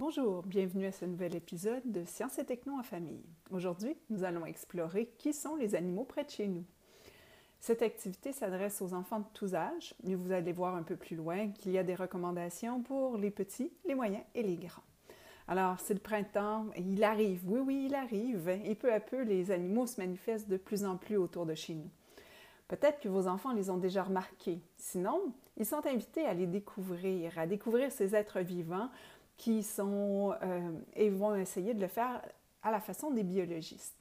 Bonjour, bienvenue à ce nouvel épisode de Sciences et Techno en famille. Aujourd'hui, nous allons explorer qui sont les animaux près de chez nous. Cette activité s'adresse aux enfants de tous âges, mais vous allez voir un peu plus loin qu'il y a des recommandations pour les petits, les moyens et les grands. Alors, c'est le printemps, il arrive, oui, oui, il arrive, et peu à peu, les animaux se manifestent de plus en plus autour de chez nous. Peut-être que vos enfants les ont déjà remarqués. Sinon, ils sont invités à les découvrir, à découvrir ces êtres vivants qui sont euh, et vont essayer de le faire à la façon des biologistes.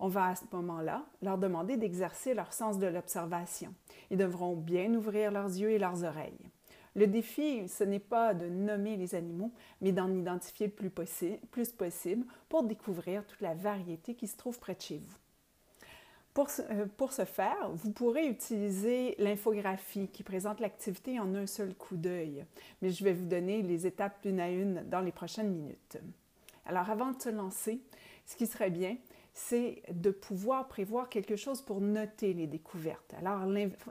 On va à ce moment-là leur demander d'exercer leur sens de l'observation. Ils devront bien ouvrir leurs yeux et leurs oreilles. Le défi, ce n'est pas de nommer les animaux, mais d'en identifier le plus, plus possible pour découvrir toute la variété qui se trouve près de chez vous. Euh, pour, ce faire, vous pourrez utiliser l'infographie qui présente l'activité en un seul coup d'œil, mais je vais vous donner les étapes une à une dans les prochaines minutes. Alors avant de se lancer, ce qui serait bien, c'est de pouvoir prévoir quelque chose pour noter les découvertes. Alors,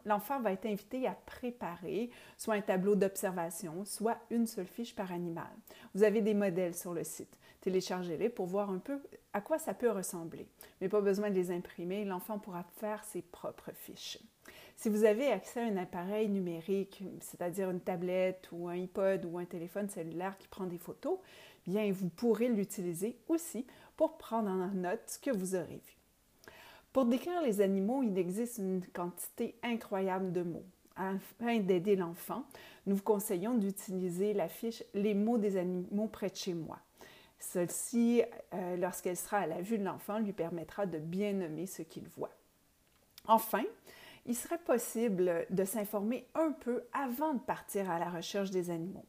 l'enfant va être invité à préparer soit un tableau d'observation, soit une seule fiche par animal. Vous avez des modèles sur le site. Téléchargez-les pour voir un peu à quoi ça peut ressembler. Mais pas besoin de les imprimer, l'enfant pourra faire ses propres fiches. Si vous avez accès à un appareil numérique, c'est-à-dire une tablette ou un iPod ou un téléphone cellulaire qui prend des photos, bien vous pourrez l'utiliser aussi pour prendre en note ce que vous aurez vu. Pour décrire les animaux, il existe une quantité incroyable de mots. Afin d'aider l'enfant, nous vous conseillons d'utiliser la fiche Les mots des animaux près de chez moi. Celle-ci, euh, lorsqu'elle sera à la vue de l'enfant, lui permettra de bien nommer ce qu'il voit. Enfin, il serait possible de s'informer un peu avant de partir à la recherche des animaux.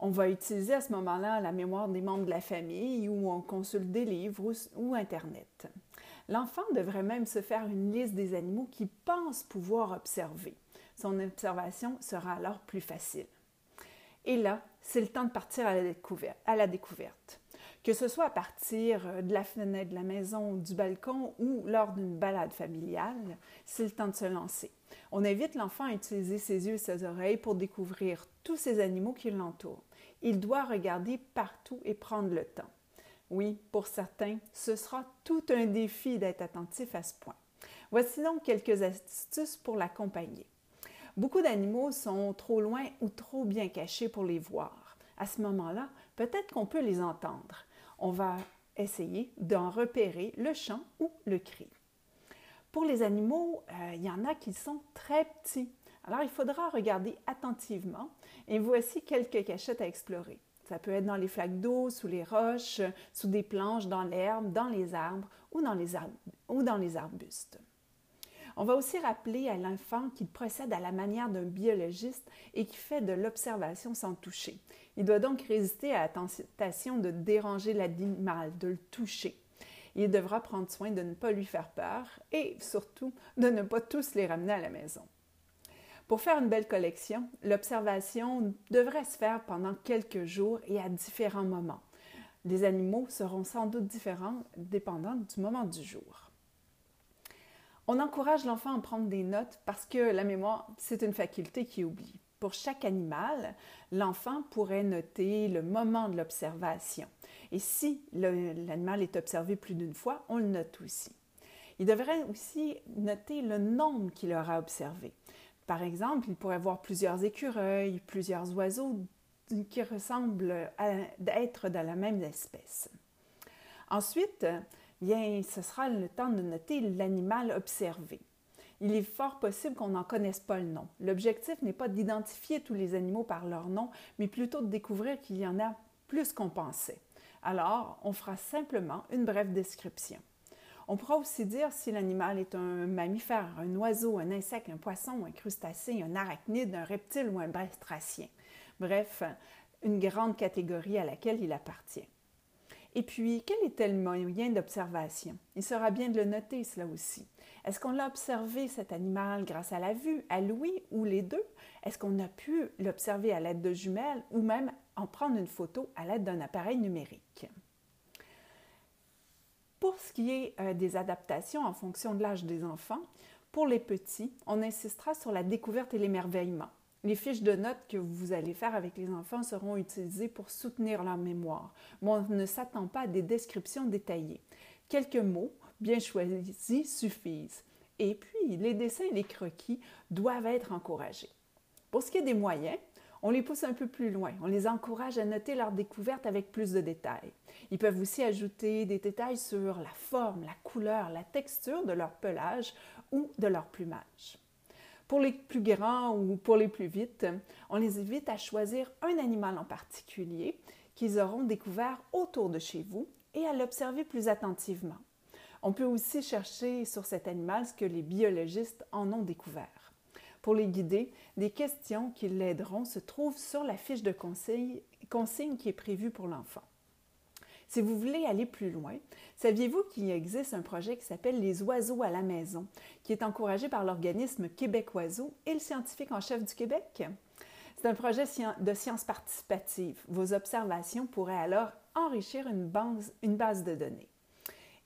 On va utiliser à ce moment-là la mémoire des membres de la famille ou on consulte des livres ou, Internet. L'enfant devrait même se faire une liste des animaux qu'il pense pouvoir observer. Son observation sera alors plus facile. Et là, c'est le temps de partir à la découverte. Que ce soit à partir de la fenêtre de la maison, du balcon ou lors d'une balade familiale, c'est le temps de se lancer. On invite l'enfant à utiliser ses yeux et ses oreilles pour découvrir tous ces animaux qui l'entourent. Il doit regarder partout et prendre le temps. Oui, pour certains, ce sera tout un défi d'être attentif à ce point. Voici donc quelques astuces pour l'accompagner. Beaucoup d'animaux sont trop loin ou trop bien cachés pour les voir. À ce moment-là, peut-être qu'on peut les entendre. On va essayer d'en repérer le chant ou le cri. Pour les animaux, euh, il y en a qui sont très petits. Alors, il faudra regarder attentivement et voici quelques cachettes à explorer. Ça peut être dans les flaques d'eau, sous les roches, sous des planches, dans l'herbe, dans les arbres ou dans les, ou dans les arbustes. On va aussi rappeler à l'enfant qu'il procède à la manière d'un biologiste et qui fait de l'observation sans toucher. Il doit donc résister à la tentation de déranger l'animal, de le toucher. Il devra prendre soin de ne pas lui faire peur et surtout de ne pas tous les ramener à la maison. Pour faire une belle collection, l'observation devrait se faire pendant quelques jours et à différents moments. Les animaux seront sans doute différents dépendant du moment du jour. On encourage l'enfant à prendre des notes parce que la mémoire, c'est une faculté qui oublie. Pour chaque animal, l'enfant pourrait noter le moment de l'observation. Et si l'animal est observé plus d'une fois, on le note aussi. Il devrait aussi noter le nombre qu'il aura observé. Par exemple, il pourrait voir plusieurs écureuils, plusieurs oiseaux qui ressemblent à être de la même espèce. Ensuite, bien, ce sera le temps de noter l'animal observé. Il est fort possible qu'on n'en connaisse pas le nom. L'objectif n'est pas d'identifier tous les animaux par leur nom, mais plutôt de découvrir qu'il y en a plus qu'on pensait. Alors, on fera simplement une brève description. On pourra aussi dire si l'animal est un mammifère, un oiseau, un insecte, un poisson, un crustacé, un arachnide, un reptile ou un bastracien. Bref, une grande catégorie à laquelle il appartient. Et puis, quel était le moyen d'observation? Il sera bien de le noter, cela aussi. Est-ce qu'on l'a observé, cet animal, grâce à la vue, à l'ouïe ou les deux? Est-ce qu'on a pu l'observer à l'aide de jumelles ou même en prendre une photo à l'aide d'un appareil numérique? Pour ce qui est euh, des adaptations en fonction de l'âge des enfants, pour les petits, on insistera sur la découverte et l'émerveillement. Les fiches de notes que vous allez faire avec les enfants seront utilisées pour soutenir leur mémoire, mais on ne s'attend pas à des descriptions détaillées. Quelques mots bien choisis suffisent. Et puis, les dessins et les croquis doivent être encouragés. Pour ce qui est des moyens, on les pousse un peu plus loin. On les encourage à noter leurs découvertes avec plus de détails. Ils peuvent aussi ajouter des détails sur la forme, la couleur, la texture de leur pelage ou de leur plumage. Pour les plus grands ou pour les plus vite, on les invite à choisir un animal en particulier qu'ils auront découvert autour de chez vous et à l'observer plus attentivement. On peut aussi chercher sur cet animal ce que les biologistes en ont découvert. Pour les guider, des questions qui l'aideront se trouvent sur la fiche de consigne, qui est prévue pour l'enfant. Si vous voulez aller plus loin, saviez-vous qu'il existe un projet qui s'appelle Les oiseaux à la maison, qui est encouragé par l'organisme Québec Oiseaux et le scientifique en chef du Québec? C'est un projet de science participative. Vos observations pourraient alors enrichir une base de données.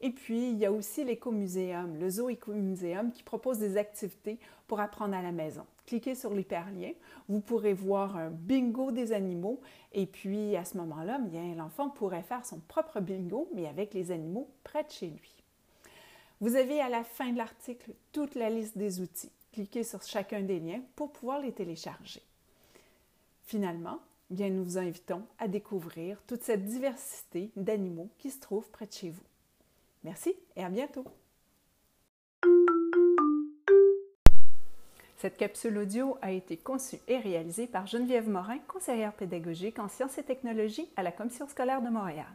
Et puis, il y a aussi l'écomuséum, le zoo écomuséum qui propose des activités pour apprendre à la maison. Cliquez sur l'hyperlien, vous pourrez voir un bingo des animaux et puis à ce moment-là, l'enfant pourrait faire son propre bingo mais avec les animaux près de chez lui. Vous avez à la fin de l'article toute la liste des outils. Cliquez sur chacun des liens pour pouvoir les télécharger. Finalement, bien nous vous invitons à découvrir toute cette diversité d'animaux qui se trouvent près de chez vous. Merci et à bientôt. Cette capsule audio a été conçue et réalisée par Geneviève Morin, conseillère pédagogique en sciences et technologies à la Commission scolaire de Montréal.